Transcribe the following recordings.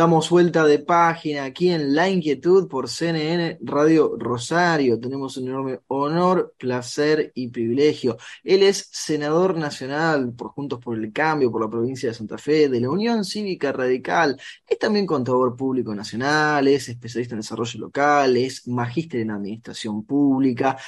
Damos vuelta de página aquí en La Inquietud por CNN Radio Rosario. Tenemos un enorme honor, placer y privilegio. Él es senador nacional por Juntos por el Cambio, por la provincia de Santa Fe, de la Unión Cívica Radical. Es también contador público nacional, es especialista en desarrollo local, es magíster en administración pública,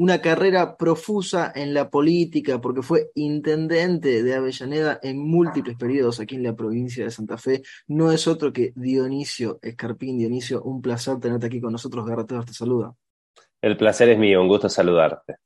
una carrera profusa en la política, porque fue intendente de Avellaneda en múltiples periodos aquí en la provincia de Santa Fe. No es otro que Dionisio Escarpín. Dionisio, un placer tenerte aquí con nosotros. Garrateos te saluda. El placer es mío, un gusto saludarte.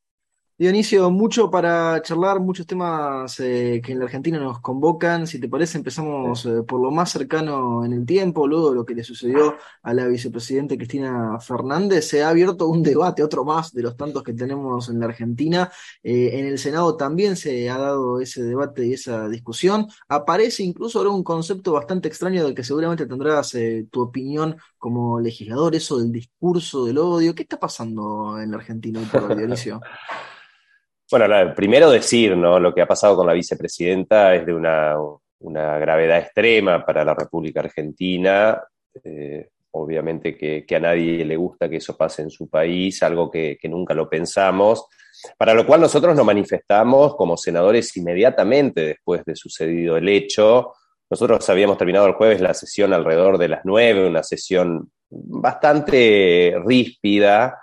Dionisio, mucho para charlar, muchos temas eh, que en la Argentina nos convocan. Si te parece, empezamos eh, por lo más cercano en el tiempo, luego de lo que le sucedió a la vicepresidenta Cristina Fernández. Se ha abierto un debate, otro más de los tantos que tenemos en la Argentina. Eh, en el Senado también se ha dado ese debate y esa discusión. Aparece incluso ahora un concepto bastante extraño del que seguramente tendrás tu opinión como legislador, eso del discurso del odio. ¿Qué está pasando en la Argentina hoy por Dionisio? Bueno, primero decir, ¿no? Lo que ha pasado con la vicepresidenta es de una, gravedad extrema para la República Argentina. Eh, obviamente que, a nadie le gusta que eso pase en su país, algo que, nunca lo pensamos, para lo cual nosotros nos manifestamos como senadores inmediatamente después de sucedido el hecho. Nosotros habíamos terminado el jueves la sesión alrededor de las nueve, una sesión bastante ríspida,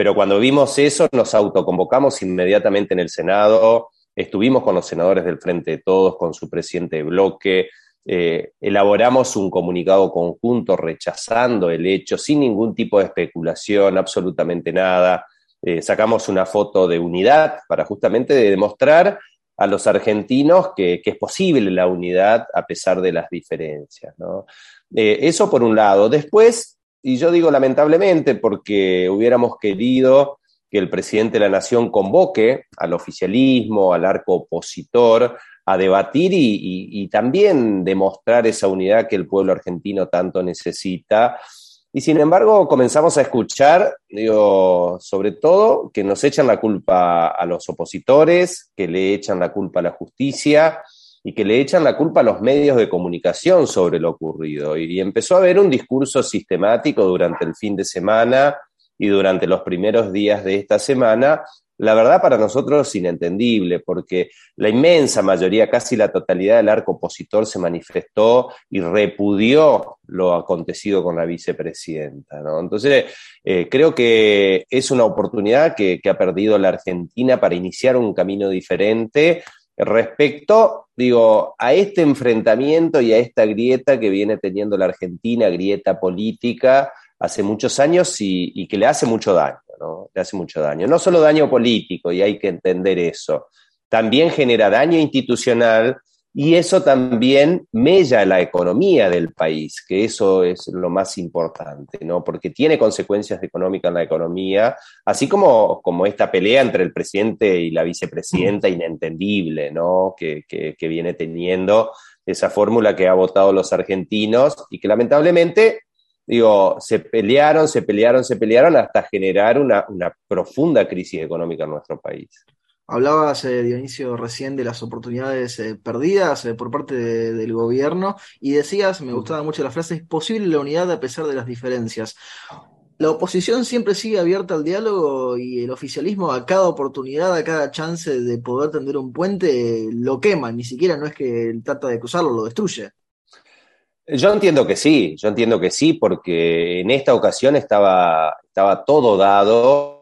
pero cuando vimos eso nos autoconvocamos inmediatamente en el Senado, estuvimos con los senadores del Frente de Todos, con su presidente de bloque, eh, elaboramos un comunicado conjunto rechazando el hecho, sin ningún tipo de especulación, absolutamente nada. Eh, sacamos una foto de unidad para justamente demostrar a los argentinos que, es posible la unidad a pesar de las diferencias. Eh, eso por un lado. Después, y yo digo lamentablemente porque hubiéramos querido que el presidente de la Nación convoque al oficialismo, al arco opositor, a debatir y, también demostrar esa unidad que el pueblo argentino tanto necesita. Y sin embargo, comenzamos a escuchar, digo, sobre todo, que nos echan la culpa a los opositores, que le echan la culpa a la justicia, y que le echan la culpa a los medios de comunicación sobre lo ocurrido. Y, empezó a haber un discurso sistemático durante el fin de semana y durante los primeros días de esta semana, la verdad para nosotros inentendible, porque la inmensa mayoría, casi la totalidad del arco opositor se manifestó y repudió lo acontecido con la vicepresidenta. Entonces, eh, creo que es una oportunidad que ha perdido la Argentina para iniciar un camino diferente respecto, digo, a este enfrentamiento y a esta grieta que viene teniendo la Argentina, grieta política, hace muchos años y, que le hace mucho daño, ¿no? Le hace mucho daño. No solo daño político, y hay que entender eso, también genera daño institucional y eso también mella la economía del país, que eso es lo más importante, ¿no? Porque tiene consecuencias económicas en la economía, así como, como esta pelea entre el presidente y la vicepresidenta mm. inentendible, ¿no? Que, que, viene teniendo esa fórmula que ha votado los argentinos y que lamentablemente, digo, se pelearon, se pelearon, se pelearon hasta generar una, una profunda crisis económica en nuestro país. Hablabas, eh, Dionisio, recién de las oportunidades eh, perdidas eh, por parte del gobierno y decías, me gustaba mucho la frase, es posible la unidad a pesar de las diferencias. La oposición siempre sigue abierta al diálogo y el oficialismo a cada oportunidad, a cada chance de poder tender un puente, lo quema, ni siquiera no es que trata de cruzarlo, lo destruye. Yo entiendo que sí, yo entiendo que sí, porque en esta ocasión estaba, estaba todo dado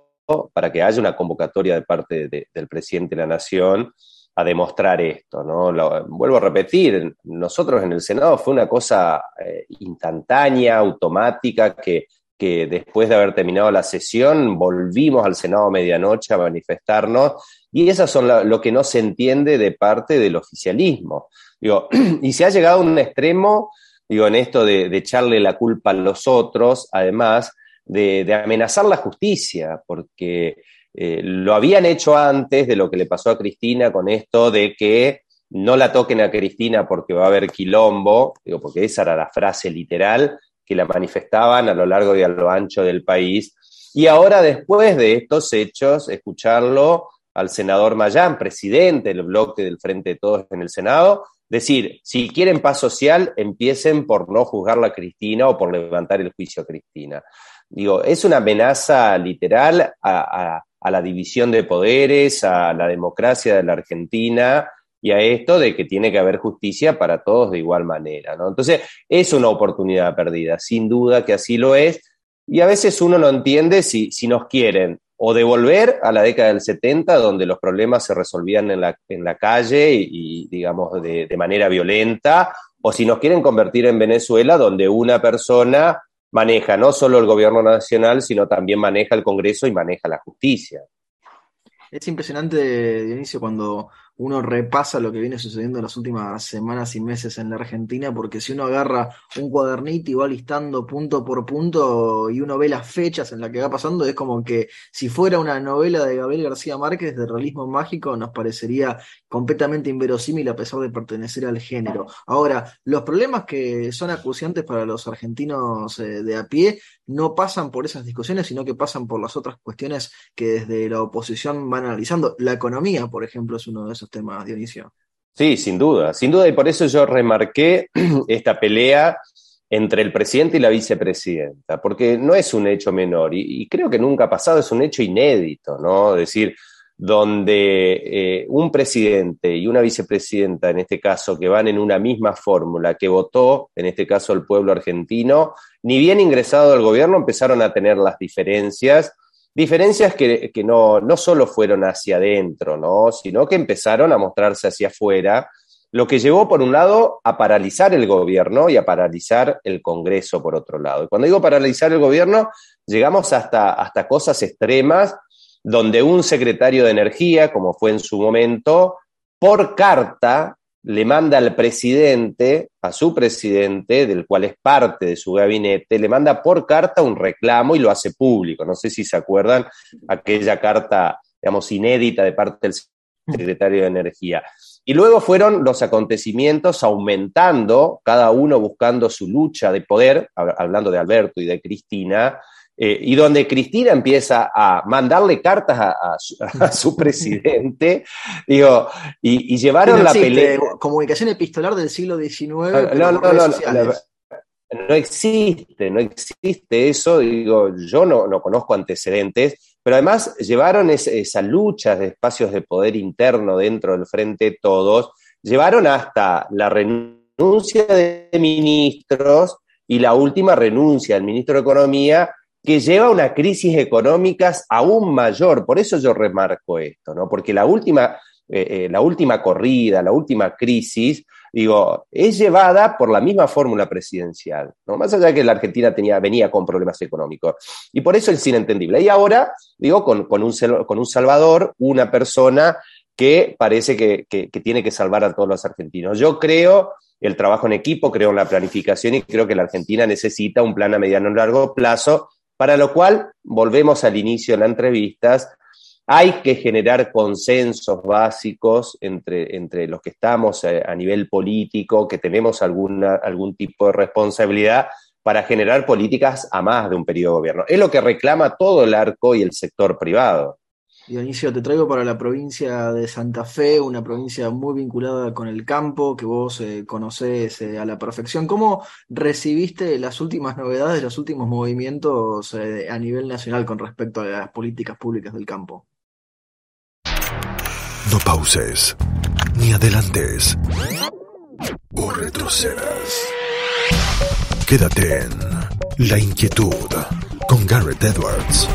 para que haya una convocatoria de parte del presidente de la Nación a demostrar esto. ¿no? vuelvo a repetir, nosotros en el Senado fue una cosa eh, instantánea, automática, que, que, después de haber terminado la sesión volvimos al Senado a medianoche a manifestarnos, y eso son lo, que no se entiende de parte del oficialismo. Digo, y se ha llegado a un extremo, digo, en esto de echarle la culpa a los otros, además, de, amenazar la justicia, porque eh, lo habían hecho antes de lo que le pasó a Cristina con esto de que no la toquen a Cristina porque va a haber quilombo, digo, porque esa era la frase literal que la manifestaban a lo largo y a lo ancho del país. Y ahora, después de estos hechos, escucharlo al senador Mayán, presidente del bloque del Frente de Todos en el Senado, decir, si quieren paz social, empiecen por no juzgarla a Cristina o por levantar el juicio a Cristina. Digo, es una amenaza literal a, a la división de poderes, a la democracia de la Argentina y a esto de que tiene que haber justicia para todos de igual manera. ¿no? Entonces, es una oportunidad perdida, sin duda que así lo es, y a veces uno no entiende si, si nos quieren o devolver a la década del 70, donde los problemas se resolvían en la, en la calle y, digamos, de, de manera violenta, o si nos quieren convertir en Venezuela, donde una persona maneja no solo el gobierno nacional, sino también maneja el Congreso y maneja la justicia. Es impresionante, Dionisio, cuando uno repasa lo que viene sucediendo en las últimas semanas y meses en la Argentina, porque si uno agarra un cuadernito y va listando punto por punto y uno ve las fechas en las que va pasando, es como que si fuera una novela de Gabriel García Márquez de realismo mágico, nos parecería completamente inverosímil a pesar de pertenecer al género. Ahora, los problemas que son acuciantes para los argentinos eh, de a pie no pasan por esas discusiones, sino que pasan por las otras cuestiones que desde la oposición van analizando. La economía, por ejemplo, es uno de esos temas, Dionisio. Sí, sin duda, sin duda, y por eso yo remarqué esta pelea entre el presidente y la vicepresidenta, porque no es un hecho menor, y, y creo que nunca ha pasado, es un hecho inédito, ¿no? Es decir, donde eh, un presidente y una vicepresidenta, en este caso, que van en una misma fórmula, que votó, en este caso, el pueblo argentino, ni bien ingresado al gobierno empezaron a tener las diferencias, diferencias que, que no, no solo fueron hacia adentro, ¿no? sino que empezaron a mostrarse hacia afuera, lo que llevó, por un lado, a paralizar el gobierno y a paralizar el Congreso, por otro lado. Y cuando digo paralizar el gobierno, llegamos hasta, hasta cosas extremas donde un secretario de Energía, como fue en su momento, por carta le manda al presidente, a su presidente, del cual es parte de su gabinete, le manda por carta un reclamo y lo hace público. No sé si se acuerdan aquella carta, digamos, inédita de parte del secretario de Energía. Y luego fueron los acontecimientos aumentando, cada uno buscando su lucha de poder, hablando de Alberto y de Cristina, eh, y donde Cristina empieza a mandarle cartas a, su, presidente, digo, y, llevaron la pelea. Comunicación epistolar del siglo XIX. Ah, no, no, no, no, existe, no existe eso, digo, yo no, no conozco antecedentes, pero además llevaron esa lucha de espacios de poder interno dentro del frente todos, llevaron hasta la renuncia de ministros y la última renuncia del ministro de Economía que lleva a una crisis económica aún mayor. Por eso yo remarco esto, ¿no? Porque la última, eh, eh, la última corrida, la última crisis, digo, es llevada por la misma fórmula presidencial, ¿no? Más allá de que la Argentina tenía, venía con problemas económicos. Y por eso es inentendible. Y ahora, digo, con, con, un, con un salvador, una persona que parece que, que, que tiene que salvar a todos los argentinos. Yo creo el trabajo en equipo, creo en la planificación y creo que la Argentina necesita un plan a mediano y largo plazo para lo cual, volvemos al inicio de la entrevista, hay que generar consensos básicos entre, entre los que estamos a, eh, a nivel político, que tenemos alguna, algún tipo de responsabilidad para generar políticas a más de un periodo de gobierno. Es lo que reclama todo el arco y el sector privado. Dionisio, te traigo para la provincia de Santa Fe, una provincia muy vinculada con el campo, que vos eh, conocés eh, a la perfección. ¿Cómo recibiste las últimas novedades, los últimos movimientos eh, a nivel nacional con respecto a las políticas públicas del campo? No pauses, ni adelantes, o retrocedas. Quédate en La Inquietud con Garrett Edwards.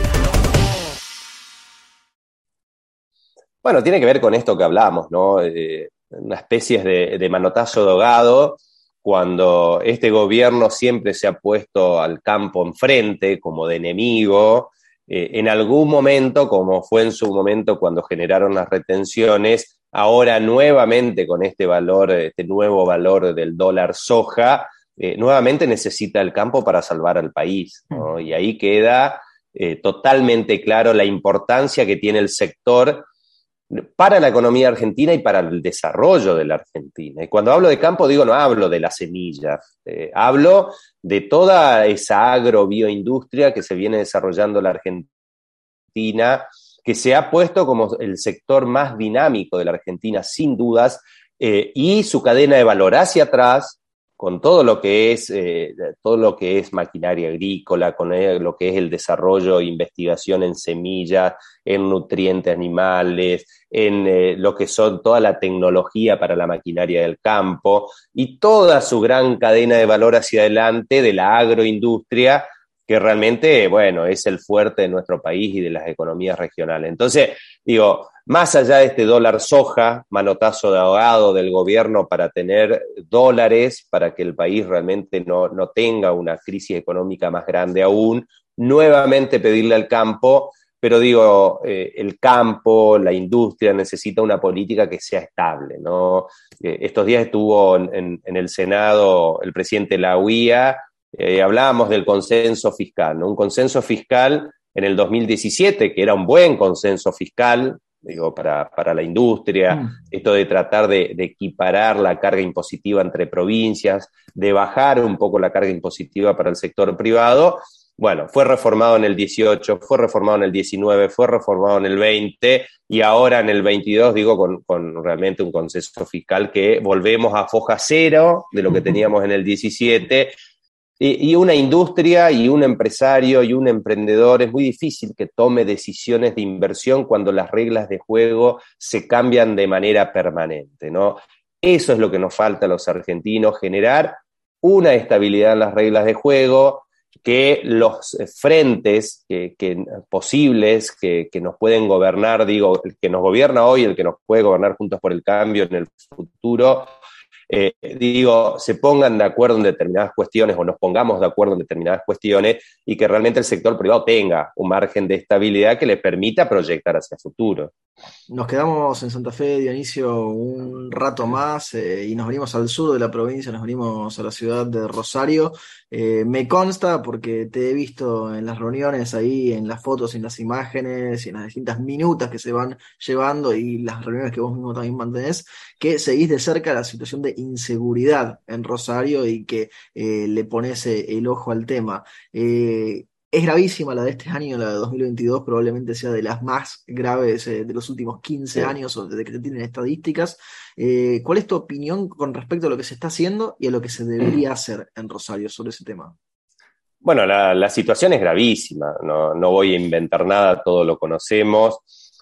Bueno, tiene que ver con esto que hablamos, ¿no? Eh, una especie de, de manotazo dogado cuando este gobierno siempre se ha puesto al campo enfrente como de enemigo, eh, en algún momento, como fue en su momento cuando generaron las retenciones, ahora nuevamente con este valor, este nuevo valor del dólar soja, eh, nuevamente necesita el campo para salvar al país. ¿no? Y ahí queda eh, totalmente claro la importancia que tiene el sector para la economía argentina y para el desarrollo de la Argentina. Y cuando hablo de campo, digo, no hablo de las semillas, eh, hablo de toda esa agrobioindustria que se viene desarrollando la Argentina, que se ha puesto como el sector más dinámico de la Argentina, sin dudas, eh, y su cadena de valor hacia atrás, con todo lo que es eh, todo lo que es maquinaria agrícola, con lo que es el desarrollo e investigación en semillas, en nutrientes animales, en eh, lo que son toda la tecnología para la maquinaria del campo y toda su gran cadena de valor hacia adelante de la agroindustria que realmente, bueno, es el fuerte de nuestro país y de las economías regionales. Entonces, digo, más allá de este dólar soja, manotazo de ahogado del gobierno para tener dólares, para que el país realmente no, tenga una crisis económica más grande aún, nuevamente pedirle al campo, pero digo, eh, el campo, la industria necesita una política que sea estable, ¿no? Eh, estos días estuvo en, el Senado el presidente de la UIA eh, hablábamos del consenso fiscal, ¿no? un consenso fiscal en el 2017, que era un buen consenso fiscal, digo, para, para la industria, mm. esto de tratar de, equiparar la carga impositiva entre provincias, de bajar un poco la carga impositiva para el sector privado. Bueno, fue reformado en el 18, fue reformado en el 19, fue reformado en el 20 y ahora en el 22, digo, con, con realmente un consenso fiscal que volvemos a foja cero de lo que teníamos en el 17 y, una industria y un empresario y un emprendedor es muy difícil que tome decisiones de inversión cuando las reglas de juego se cambian de manera permanente, ¿no? Eso es lo que nos falta a los argentinos, generar una estabilidad en las reglas de juego, que los frentes que, posibles que, que, nos pueden gobernar, digo, el que nos gobierna hoy, el que nos puede gobernar juntos por el cambio en el futuro, eh, digo, se pongan de acuerdo en determinadas cuestiones o nos pongamos de acuerdo en determinadas cuestiones y que realmente el sector privado tenga un margen de estabilidad que le permita proyectar hacia el futuro. Nos quedamos en Santa Fe, Dionisio, un rato más eh, y nos venimos al sur de la provincia, nos venimos a la ciudad de Rosario. Eh, me consta porque te he visto en las reuniones ahí, en las fotos, en las imágenes y en las distintas minutas que se van llevando y las reuniones que vos mismo también mantenés, que seguís de cerca la situación de inseguridad en Rosario y que eh, le pones el ojo al tema. Es gravísima la de este año, la de 2022, probablemente sea de las más graves eh, de los últimos 15 años o desde que se tienen estadísticas. Eh, ¿Cuál es tu opinión con respecto a lo que se está haciendo y a lo que se debería hacer en Rosario sobre ese tema? Bueno, la, situación es gravísima, no, voy a inventar nada, todo lo conocemos.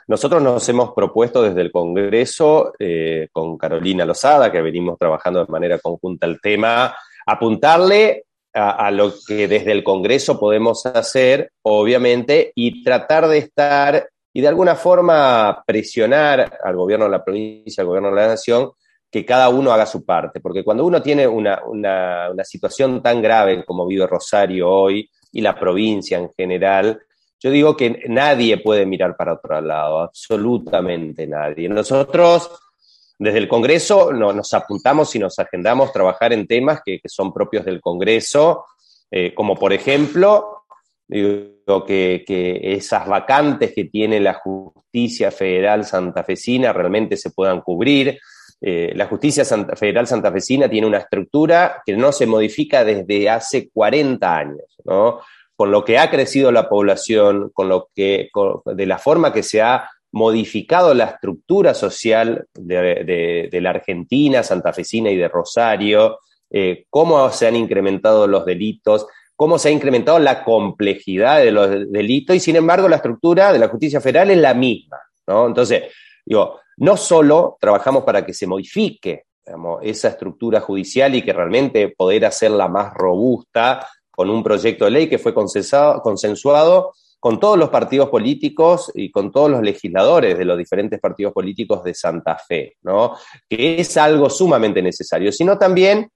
Nosotros nos hemos propuesto desde el Congreso, eh, con Carolina Lozada, que venimos trabajando de manera conjunta el tema, apuntarle a, lo que desde el Congreso podemos hacer, obviamente, y tratar de estar y de alguna forma presionar al gobierno de la provincia, al gobierno de la nación, que cada uno haga su parte. Porque cuando uno tiene una, una, situación tan grave como vive Rosario hoy y la provincia en general, yo digo que nadie puede mirar para otro lado, absolutamente nadie. Nosotros desde el Congreso nos apuntamos y nos agendamos trabajar en temas que, son propios del Congreso, eh, como por ejemplo, que, esas vacantes que tiene la justicia federal santafesina realmente se puedan cubrir. Eh, la justicia federal santafesina tiene una estructura que no se modifica desde hace 40 años, ¿no? Con lo que ha crecido la población, con lo que, de la forma que se ha modificado la estructura social de, la Argentina, santafesina y de Rosario, eh, cómo se han incrementado los delitos, cómo se ha incrementado la complejidad de los delitos y sin embargo la estructura de la justicia federal es la misma. ¿no? Entonces, digo, no solo trabajamos para que se modifique esa estructura judicial y que realmente poder hacerla más robusta con un proyecto de ley que fue consensuado con todos los partidos políticos y con todos los legisladores de los diferentes partidos políticos de Santa Fe, ¿no? Que es algo sumamente necesario, sino también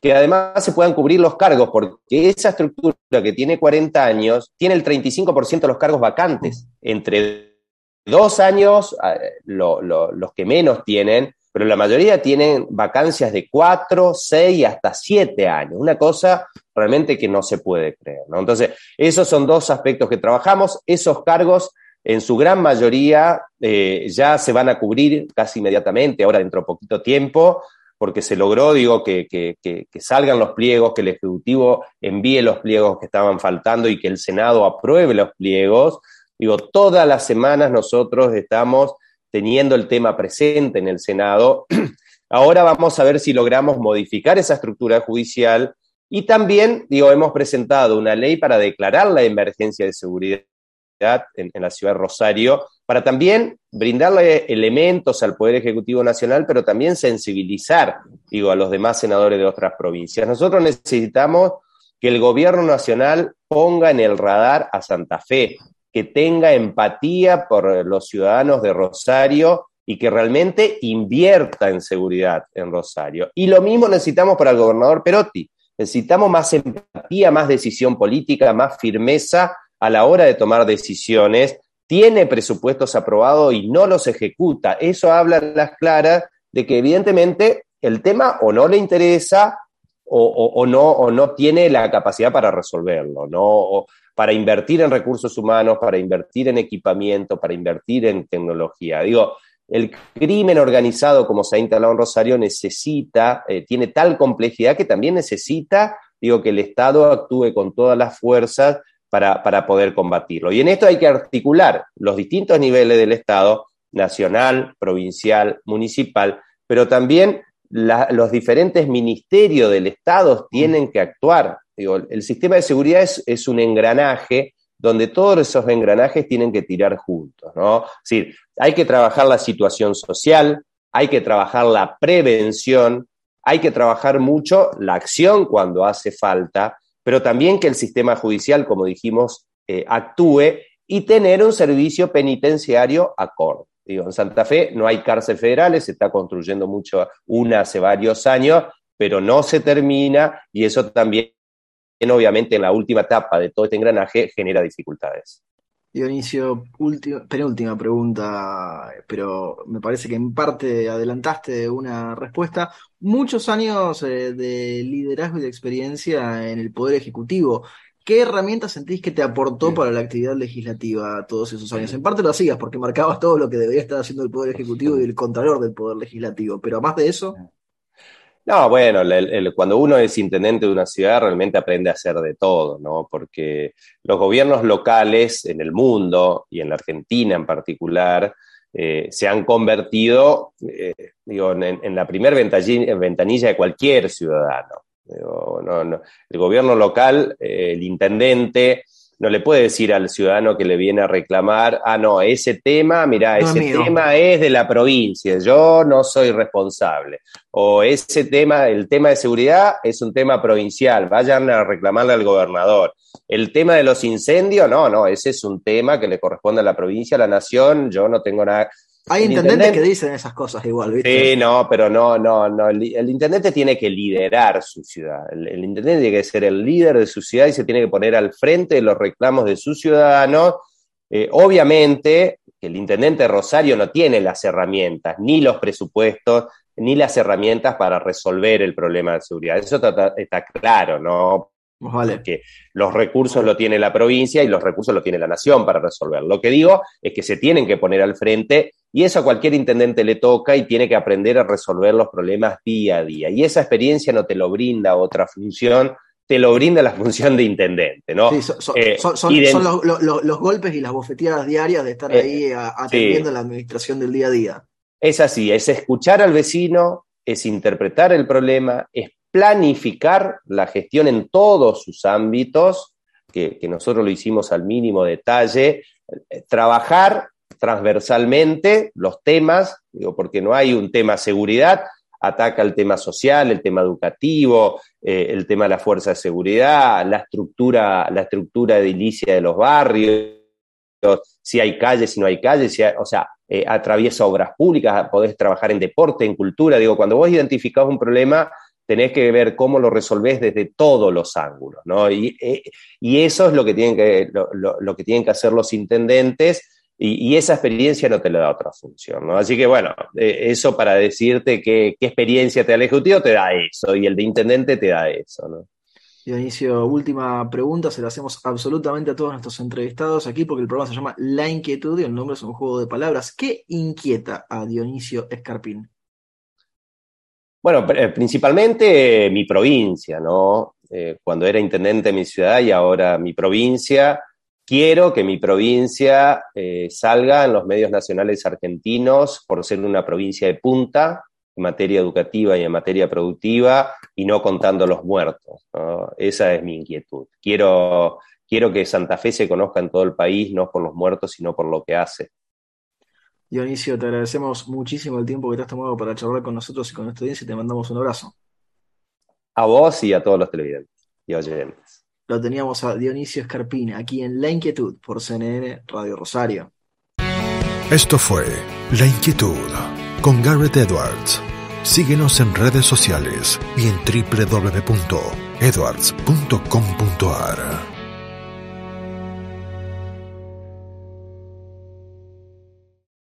que además se puedan cubrir los cargos, porque esa estructura que tiene 40 años tiene el 35% de los cargos vacantes. Entre dos años, eh, los que menos tienen, pero la mayoría tienen vacancias de cuatro, seis y hasta siete años. Una cosa realmente que no se puede creer. Entonces, esos son dos aspectos que trabajamos. Esos cargos en su gran mayoría eh, ya se van a cubrir casi inmediatamente, ahora dentro de poquito tiempo, porque se logró, digo, que, que, salgan los pliegos, que el Ejecutivo envíe los pliegos que estaban faltando y que el Senado apruebe los pliegos. Digo, todas las semanas nosotros estamos teniendo el tema presente en el Senado. Ahora vamos a ver si logramos modificar esa estructura judicial y también, digo, hemos presentado una ley para declarar la emergencia de seguridad en, la ciudad de Rosario, para también brindarle elementos al Poder Ejecutivo Nacional, pero también sensibilizar, digo, a los demás senadores de otras provincias. Nosotros necesitamos que el gobierno nacional ponga en el radar a Santa Fe, que tenga empatía por los ciudadanos de Rosario y que realmente invierta en seguridad en Rosario. Y lo mismo necesitamos para el gobernador Perotti. Necesitamos más empatía, más decisión política, más firmeza a la hora de tomar decisiones. Tiene presupuestos aprobados y no los ejecuta. Eso habla las claras de que evidentemente el tema o no le interesa o, no, o no tiene la capacidad para resolverlo, ¿no? para invertir en recursos humanos, para invertir en equipamiento, para invertir en tecnología. Digo, el crimen organizado como se ha instalado en Rosario necesita, eh, tiene tal complejidad que también necesita, digo, que el Estado actúe con todas las fuerzas para, poder combatirlo. Y en esto hay que articular los distintos niveles del Estado, nacional, provincial, municipal, pero también los diferentes ministerios del Estado tienen que actuar Digo, el sistema de seguridad es, un engranaje donde todos esos engranajes tienen que tirar juntos, ¿no? Es decir, hay que trabajar la situación social, hay que trabajar la prevención, hay que trabajar mucho la acción cuando hace falta, pero también que el sistema judicial, como dijimos, eh, actúe y tener un servicio penitenciario acorde. Digo, en Santa Fe no hay cárcel federales, se está construyendo mucho una hace varios años, pero no se termina y eso también obviamente en la última etapa de todo este engranaje genera dificultades. Dionisio, penúltima pregunta, pero me parece que en parte adelantaste una respuesta. Muchos años eh, de liderazgo y de experiencia en el Poder Ejecutivo. ¿Qué herramientas sentís que te aportó para la actividad legislativa todos esos años? En parte lo hacías porque marcabas todo lo que debería estar haciendo el Poder Ejecutivo y el Contralor del Poder Legislativo, pero más de eso. No, bueno, cuando uno es intendente de una ciudad realmente aprende a hacer de todo, ¿no? Porque los gobiernos locales en el mundo y en la Argentina en particular eh, se han convertido, eh, digo, en, la primera ventanilla de cualquier ciudadano. el gobierno local, eh, el intendente, no le puede decir al ciudadano que le viene a reclamar, ah, no, ese tema, mira, ese tema es de la provincia, yo no soy responsable. O ese tema, el tema de seguridad es un tema provincial, vayan a reclamarle al gobernador. El tema de los incendios, no, no, ese es un tema que le corresponde a la provincia, a la nación, yo no tengo nada, hay intendentes que dicen esas cosas igual, ¿viste? Sí, no, pero no, no, no. El, intendente tiene que liderar su ciudad. El, intendente tiene que ser el líder de su ciudad y se tiene que poner al frente de los reclamos de sus ciudadanos. Eh, obviamente, el intendente de Rosario no tiene las herramientas, ni los presupuestos, ni las herramientas para resolver el problema de seguridad. Eso está, está claro, ¿no? Vale. Que los recursos lo tiene la provincia y los recursos lo tiene la nación para resolver. Lo que digo es que se tienen que poner al frente y eso a cualquier intendente le toca y tiene que aprender a resolver los problemas día a día. Y esa experiencia no te lo brinda otra función, te lo brinda la función de intendente, ¿no? Sí, son, eh, los, golpes y las bofeteadas diarias de estar eh, ahí atendiendo la administración del día a día. Es así, es escuchar al vecino, es interpretar el problema, es planificar la gestión en todos sus ámbitos, que, nosotros lo hicimos al mínimo detalle, eh, trabajar transversalmente los temas, digo, porque no hay un tema seguridad, ataca el tema social, el tema educativo, eh, el tema de la fuerza de seguridad, la estructura, la estructura edilicia de los barrios, si hay calles, si no hay calles, o sea, eh, atraviesa obras públicas, podés trabajar en deporte, en cultura. Digo, cuando vos identificás un problema, tenés que ver cómo lo resolvés desde todos los ángulos, ¿no? Y, eh, eso es lo que tienen que, lo, que, tienen que hacer los intendentes. Y, esa experiencia no te la da otra función, ¿no? Así que bueno, eh, eso para decirte qué experiencia te da el ejecutivo te da eso y el de intendente te da eso, ¿no? Dionisio, última pregunta, se la hacemos absolutamente a todos nuestros entrevistados aquí porque el programa se llama La Inquietud y el nombre es un juego de palabras. ¿Qué inquieta a Dionisio Escarpín? Bueno, eh, principalmente mi provincia, ¿no? Eh, cuando era intendente de mi ciudad y ahora mi provincia, quiero que mi provincia eh, salga en los medios nacionales argentinos por ser una provincia de punta en materia educativa y en materia productiva y no contando los muertos. Esa es mi inquietud. Quiero, quiero que Santa Fe se conozca en todo el país, no por los muertos, sino por lo que hace. Dionisio, te agradecemos muchísimo el tiempo que te has tomado para charlar con nosotros y con nuestra audiencia y te mandamos un abrazo. A vos y a todos los televidentes y oyentes. Lo teníamos a Dionisio Escarpín aquí en La Inquietud por CNN Radio Rosario. Esto fue La Inquietud con Garrett Edwards. Síguenos en redes sociales y en www.edwards.com.ar.